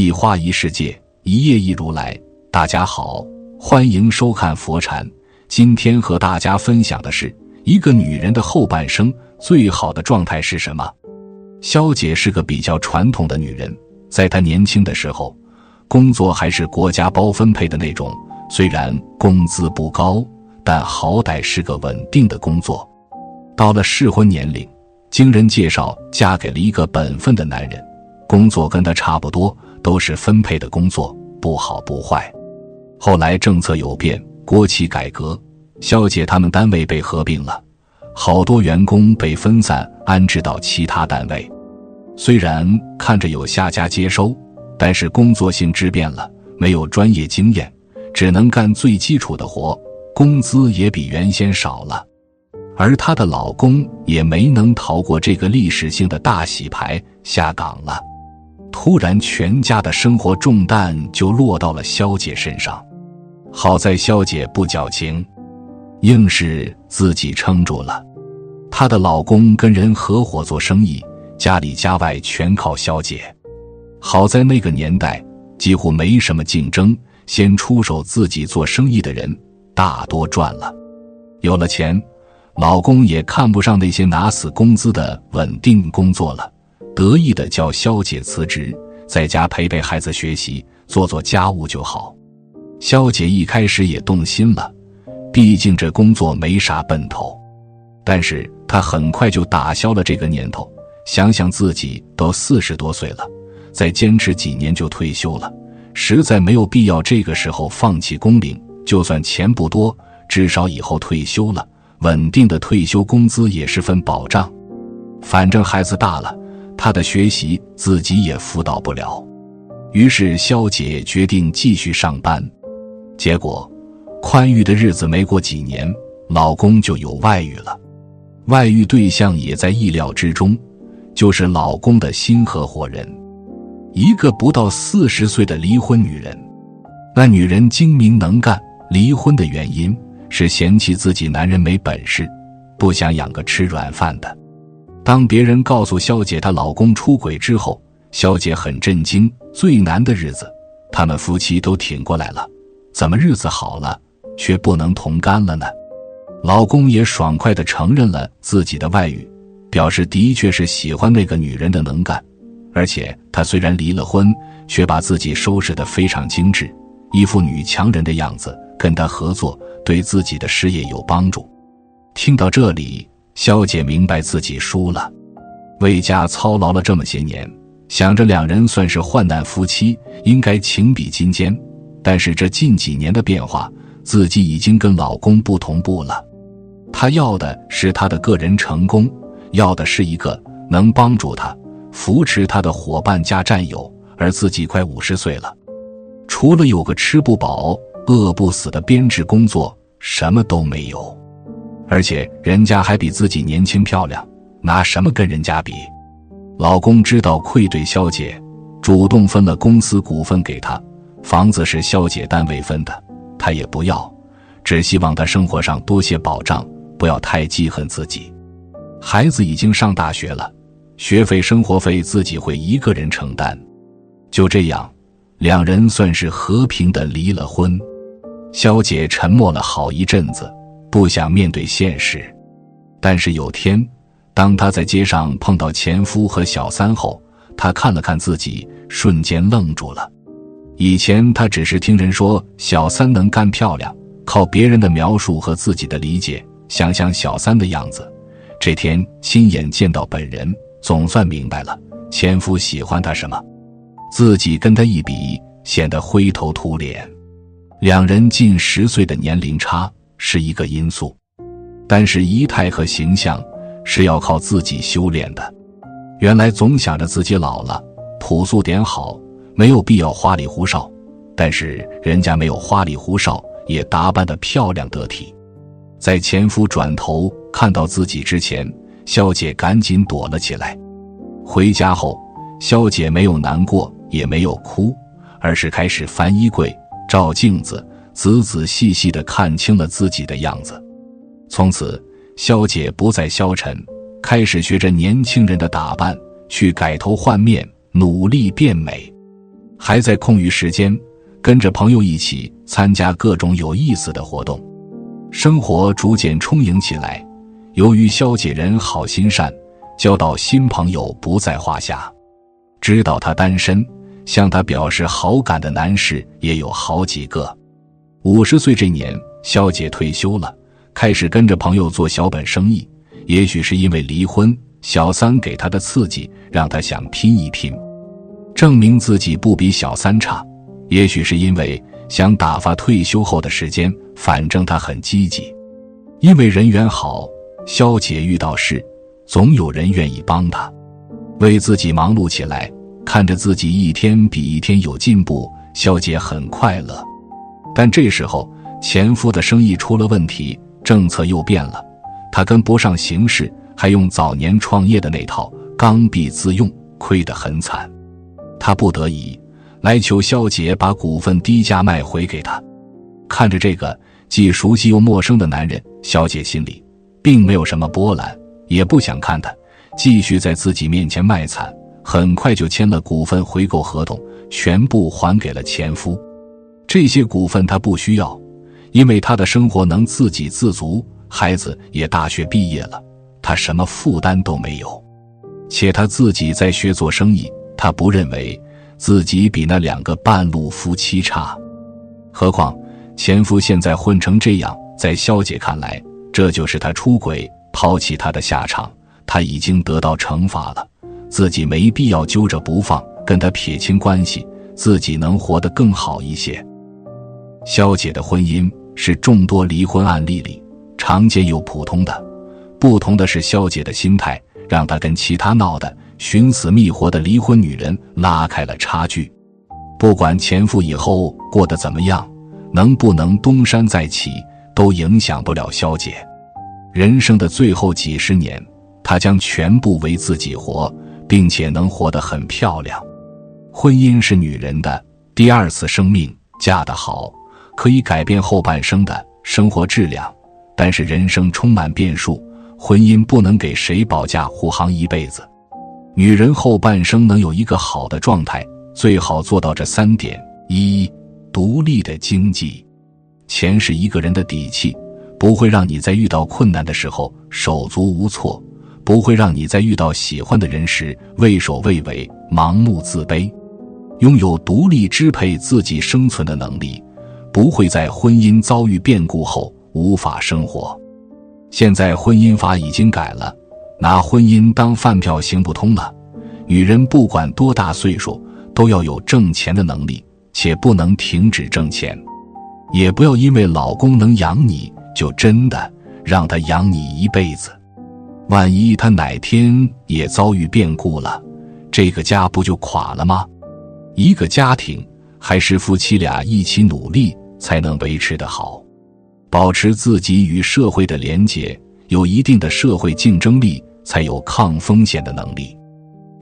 一花一世界，一叶一如来。大家好，欢迎收看佛禅。今天和大家分享的是一个女人的后半生最好的状态是什么？肖姐是个比较传统的女人，在她年轻的时候，工作还是国家包分配的那种，虽然工资不高，但好歹是个稳定的工作。到了适婚年龄，经人介绍嫁给了一个本分的男人，工作跟她差不多，都是分配的工作，不好不坏。后来政策有变，国企改革，肖姐他们单位被合并了，好多员工被分散安置到其他单位。虽然看着有下家接收，但是工作性质变了，没有专业经验，只能干最基础的活，工资也比原先少了。而她的老公也没能逃过这个历史性的大洗牌，下岗了。突然，全家的生活重担就落到了肖姐身上。好在肖姐不矫情，硬是自己撑住了。她的老公跟人合伙做生意，家里家外全靠肖姐。好在那个年代几乎没什么竞争，先出手自己做生意的人大多赚了，有了钱。老公也看不上那些拿死工资的稳定工作了，得意的叫肖姐辞职，在家陪陪孩子学习，做做家务就好。肖姐一开始也动心了，毕竟这工作没啥奔头。但是她很快就打消了这个念头，想想自己都四十多岁了，再坚持几年就退休了，实在没有必要这个时候放弃工龄。就算钱不多，至少以后退休了。稳定的退休工资也是份保障，反正孩子大了，他的学习自己也辅导不了。于是肖姐决定继续上班。结果，宽裕的日子没过几年，老公就有外遇了。外遇对象也在意料之中，就是老公的新合伙人，一个不到四十岁的离婚女人。那女人精明能干，离婚的原因。是嫌弃自己男人没本事，不想养个吃软饭的。当别人告诉肖姐她老公出轨之后，肖姐很震惊。最难的日子，他们夫妻都挺过来了，怎么日子好了却不能同甘了呢？老公也爽快地承认了自己的外遇，表示的确是喜欢那个女人的能干，而且他虽然离了婚，却把自己收拾得非常精致，一副女强人的样子，跟他合作。对自己的事业有帮助。听到这里，肖姐明白自己输了。为家操劳了这么些年，想着两人算是患难夫妻，应该情比金坚。但是这近几年的变化，自己已经跟老公不同步了。她要的是他的个人成功，要的是一个能帮助他、扶持他的伙伴加战友。而自己快五十岁了，除了有个吃不饱。饿不死的编制工作什么都没有，而且人家还比自己年轻漂亮，拿什么跟人家比？老公知道愧对肖姐，主动分了公司股份给她，房子是肖姐单位分的，她也不要，只希望她生活上多些保障，不要太记恨自己。孩子已经上大学了，学费、生活费自己会一个人承担。就这样，两人算是和平的离了婚。肖姐沉默了好一阵子，不想面对现实。但是有天，当她在街上碰到前夫和小三后，她看了看自己，瞬间愣住了。以前她只是听人说小三能干漂亮，靠别人的描述和自己的理解想象小三的样子。这天亲眼见到本人，总算明白了前夫喜欢她什么。自己跟他一比，显得灰头土脸。两人近十岁的年龄差是一个因素，但是仪态和形象是要靠自己修炼的。原来总想着自己老了朴素点好，没有必要花里胡哨，但是人家没有花里胡哨，也打扮得漂亮得体。在前夫转头看到自己之前，肖姐赶紧躲了起来。回家后，肖姐没有难过，也没有哭，而是开始翻衣柜。照镜子，仔仔细细的看清了自己的样子。从此，肖姐不再消沉，开始学着年轻人的打扮，去改头换面，努力变美。还在空余时间跟着朋友一起参加各种有意思的活动，生活逐渐充盈起来。由于肖姐人好心善，交到新朋友不在话下。知道她单身，向她表示好感的男士也有好几个。五十岁这年，肖姐退休了，开始跟着朋友做小本生意。也许是因为离婚，小三给她的刺激，让她想拼一拼，证明自己不比小三差。也许是因为想打发退休后的时间，反正她很积极。因为人缘好，肖姐遇到事，总有人愿意帮她，为自己忙碌起来，看着自己一天比一天有进步，肖姐很快乐。但这时候，前夫的生意出了问题，政策又变了，他跟不上形势，还用早年创业的那套，刚愎自用，亏得很惨。他不得已来求肖姐把股份低价卖回给他。看着这个既熟悉又陌生的男人，肖姐心里并没有什么波澜，也不想看他继续在自己面前卖惨，很快就签了股份回购合同，全部还给了前夫。这些股份他不需要，因为他的生活能自给自足，孩子也大学毕业了，他什么负担都没有。且他自己在学做生意，他不认为自己比那两个半路夫妻差。何况前夫现在混成这样，在肖姐看来，这就是他出轨、抛弃她的下场。他已经得到惩罚了，自己没必要揪着不放，跟他撇清关系，自己能活得更好一些。肖姐的婚姻是众多离婚案例里常见又普通的，不同的是肖姐的心态，让她跟其他闹得寻死觅活的离婚女人拉开了差距。不管前夫以后过得怎么样，能不能东山再起，都影响不了肖姐。人生的最后几十年，她将全部为自己活，并且能活得很漂亮。婚姻是女人的第二次生命，嫁得好。可以改变后半生的生活质量，但是人生充满变数，婚姻不能给谁保驾护航一辈子。女人后半生能有一个好的状态，最好做到这三点：一、独立的经济，钱是一个人的底气，不会让你在遇到困难的时候手足无措，不会让你在遇到喜欢的人时畏首畏尾、盲目自卑。拥有独立支配自己生存的能力。不会在婚姻遭遇变故后无法生活。现在婚姻法已经改了，拿婚姻当饭票行不通了。女人不管多大岁数，都要有挣钱的能力，且不能停止挣钱。也不要因为老公能养你就真的让他养你一辈子。万一他哪天也遭遇变故了，这个家不就垮了吗？一个家庭还是夫妻俩一起努力。才能维持得好，保持自己与社会的连结，有一定的社会竞争力，才有抗风险的能力。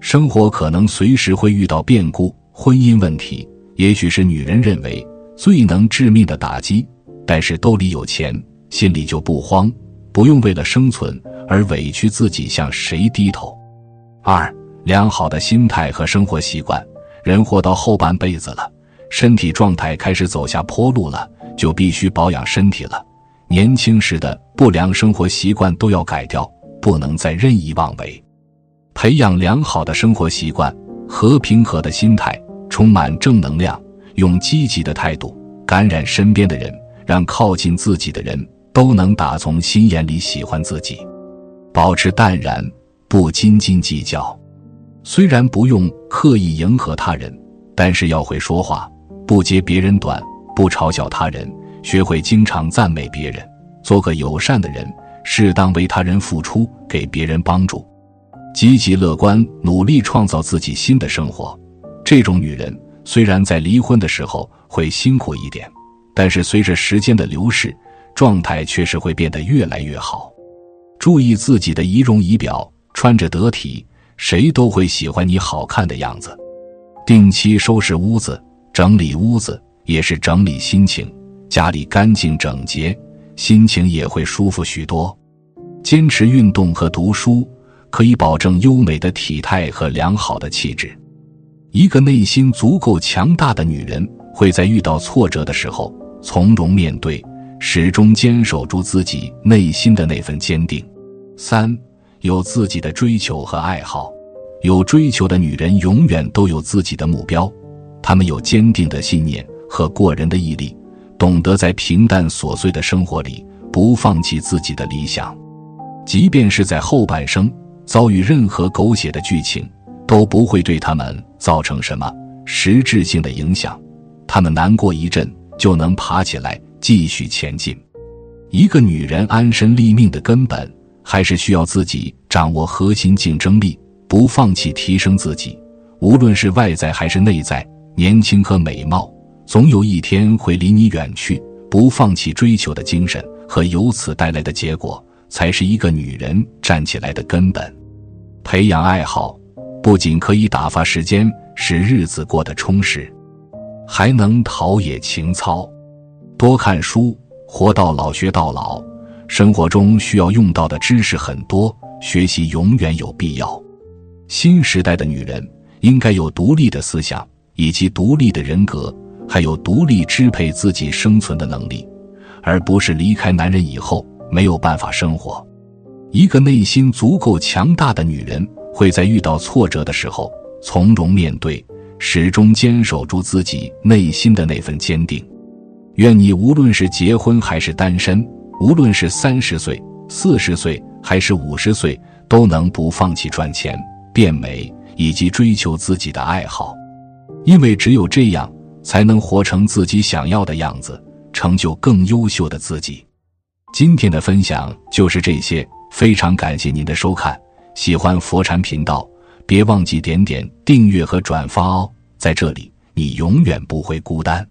生活可能随时会遇到变故，婚姻问题也许是女人认为最能致命的打击。但是兜里有钱，心里就不慌，不用为了生存而委屈自己向谁低头。二，良好的心态和生活习惯，人活到后半辈子了。身体状态开始走下坡路了，就必须保养身体了。年轻时的不良生活习惯都要改掉，不能再任意妄为。培养良好的生活习惯和平和的心态，充满正能量，用积极的态度感染身边的人，让靠近自己的人都能打从心眼里喜欢自己。保持淡然，不斤斤计较。虽然不用刻意迎合他人，但是要会说话。不揭别人短，不嘲笑他人，学会经常赞美别人，做个友善的人，适当为他人付出，给别人帮助，积极乐观，努力创造自己新的生活。这种女人虽然在离婚的时候会辛苦一点，但是随着时间的流逝，状态确实会变得越来越好。注意自己的仪容仪表，穿着得体，谁都会喜欢你好看的样子。定期收拾屋子。整理屋子也是整理心情，家里干净整洁，心情也会舒服许多。坚持运动和读书，可以保证优美的体态和良好的气质。一个内心足够强大的女人，会在遇到挫折的时候从容面对，始终坚守住自己内心的那份坚定。三，有自己的追求和爱好。有追求的女人永远都有自己的目标，她们有坚定的信念和过人的毅力，懂得在平淡琐碎的生活里不放弃自己的理想，即便是在后半生遭遇任何狗血的剧情。都不会对他们造成什么实质性的影响，他们难过一阵就能爬起来继续前进。一个女人安身立命的根本，还是需要自己掌握核心竞争力，不放弃提升自己。无论是外在还是内在，年轻和美貌总有一天会离你远去。不放弃追求的精神和由此带来的结果，才是一个女人站起来的根本。培养爱好。不仅可以打发时间，使日子过得充实，还能陶冶情操。多看书，活到老学到老。生活中需要用到的知识很多，学习永远有必要。新时代的女人应该有独立的思想，以及独立的人格，还有独立支配自己生存的能力，而不是离开男人以后没有办法生活。一个内心足够强大的女人。会在遇到挫折的时候从容面对，始终坚守住自己内心的那份坚定。愿你无论是结婚还是单身，无论是三十岁、四十岁还是五十岁，都能不放弃赚钱、变美以及追求自己的爱好，因为只有这样，才能活成自己想要的样子，成就更优秀的自己。今天的分享就是这些，非常感谢您的收看。喜欢佛禅频道，别忘记点点订阅和转发哦！在这里，你永远不会孤单。